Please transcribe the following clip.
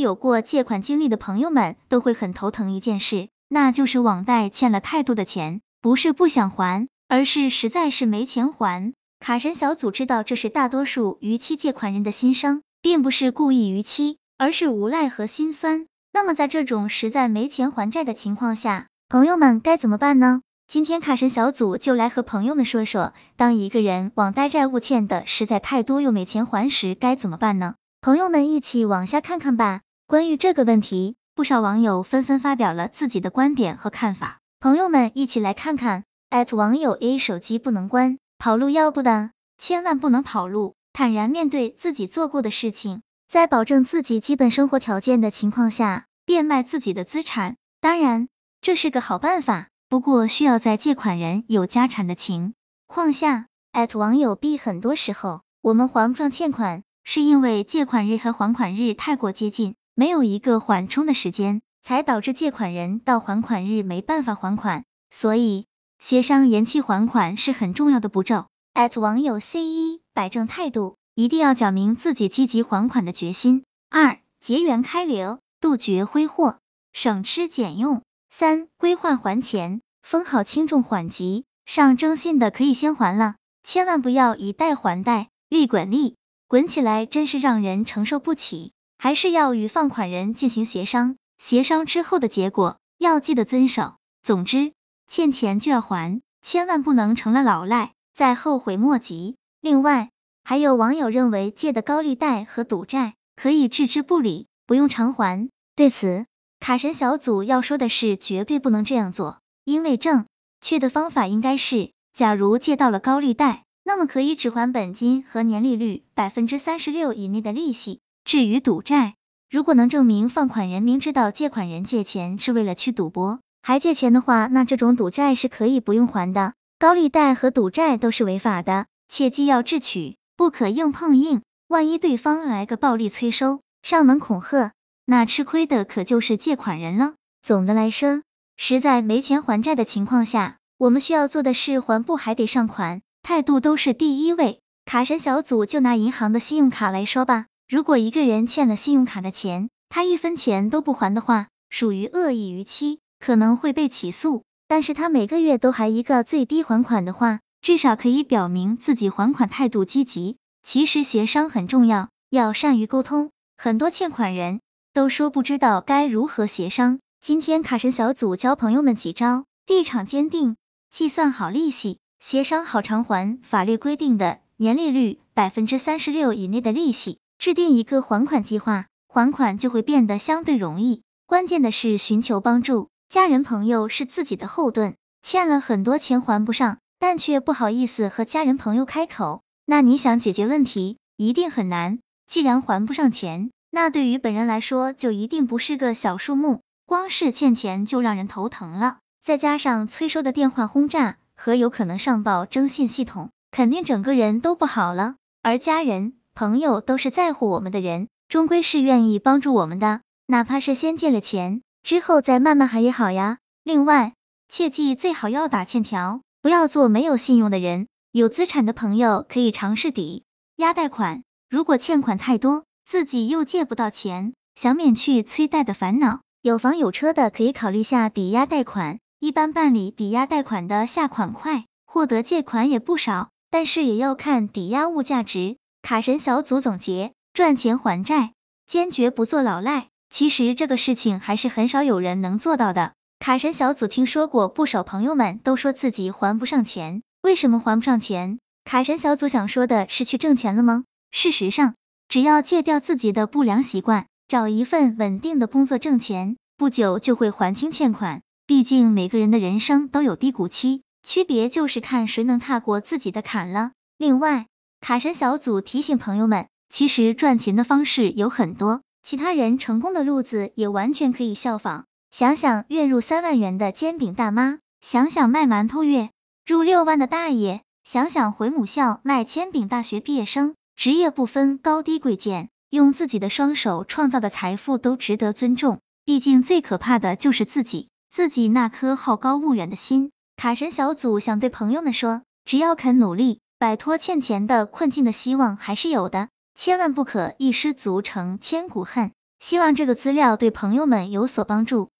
有过借款经历的朋友们都会很头疼一件事，那就是网贷欠了太多的钱，不是不想还，而是实在是没钱还。卡神小组知道这是大多数逾期借款人的心声，并不是故意逾期，而是无奈和心酸。那么在这种实在没钱还债的情况下，朋友们该怎么办呢？今天卡神小组就来和朋友们说说，当一个人网贷债务欠的实在太多又没钱还时，该怎么办呢？朋友们一起往下看看吧。关于这个问题，不少网友纷纷发表了自己的观点和看法。朋友们一起来看看。网友 A 手机不能关，跑路要不的，千万不能跑路。坦然面对自己做过的事情，在保证自己基本生活条件的情况下，变卖自己的资产。当然，这是个好办法，不过需要在借款人有家产的情况下。网友 B 很多时候，我们还不上欠款。是因为借款日和还款日太过接近，没有一个缓冲的时间，才导致借款人到还款日没办法还款，所以协商延期还款是很重要的步骤。网友 C 一摆正态度，一定要讲明自己积极还款的决心。二结缘开流，杜绝挥霍，省吃俭用。三规划还钱，分好轻重缓急，上征信的可以先还了，千万不要以贷还贷，利滚利。滚起来真是让人承受不起，还是要与放款人进行协商，协商之后的结果要记得遵守。总之，欠钱就要还，千万不能成了老赖，再后悔莫及。另外，还有网友认为借的高利贷和赌债可以置之不理，不用偿还。对此，卡神小组要说的是，绝对不能这样做，因为正确的方法应该是，假如借到了高利贷。那么可以只还本金和年利率百分之三十六以内的利息。至于赌债，如果能证明放款人明知道借款人借钱是为了去赌博，还借钱的话，那这种赌债是可以不用还的。高利贷和赌债都是违法的，切记要智取，不可硬碰硬。万一对方来个暴力催收、上门恐吓，那吃亏的可就是借款人了。总的来说，实在没钱还债的情况下，我们需要做的是还不还得上款。态度都是第一位。卡神小组就拿银行的信用卡来说吧，如果一个人欠了信用卡的钱，他一分钱都不还的话，属于恶意逾期，可能会被起诉。但是他每个月都还一个最低还款的话，至少可以表明自己还款态度积极。其实协商很重要，要善于沟通。很多欠款人都说不知道该如何协商。今天卡神小组教朋友们几招：立场坚定，计算好利息。协商好偿还法律规定的年利率百分之三十六以内的利息，制定一个还款计划，还款就会变得相对容易。关键的是寻求帮助，家人朋友是自己的后盾，欠了很多钱还不上，但却不好意思和家人朋友开口，那你想解决问题一定很难。既然还不上钱，那对于本人来说就一定不是个小数目，光是欠钱就让人头疼了，再加上催收的电话轰炸。和有可能上报征信系统，肯定整个人都不好了。而家人、朋友都是在乎我们的人，终归是愿意帮助我们的，哪怕是先借了钱，之后再慢慢还也好呀。另外，切记最好要打欠条，不要做没有信用的人。有资产的朋友可以尝试抵押贷款，如果欠款太多，自己又借不到钱，想免去催贷的烦恼，有房有车的可以考虑下抵押贷款。一般办理抵押贷款的下款快，获得借款也不少，但是也要看抵押物价值。卡神小组总结：赚钱还债，坚决不做老赖。其实这个事情还是很少有人能做到的。卡神小组听说过不少朋友们都说自己还不上钱，为什么还不上钱？卡神小组想说的是去挣钱了吗？事实上，只要戒掉自己的不良习惯，找一份稳定的工作挣钱，不久就会还清欠款。毕竟每个人的人生都有低谷期，区别就是看谁能踏过自己的坎了。另外，卡神小组提醒朋友们，其实赚钱的方式有很多，其他人成功的路子也完全可以效仿。想想月入三万元的煎饼大妈，想想卖馒头月入六万的大爷，想想回母校卖煎饼大学毕业生，职业不分高低贵贱，用自己的双手创造的财富都值得尊重。毕竟最可怕的就是自己。自己那颗好高骛远的心，卡神小组想对朋友们说，只要肯努力，摆脱欠钱的困境的希望还是有的，千万不可一失足成千古恨。希望这个资料对朋友们有所帮助。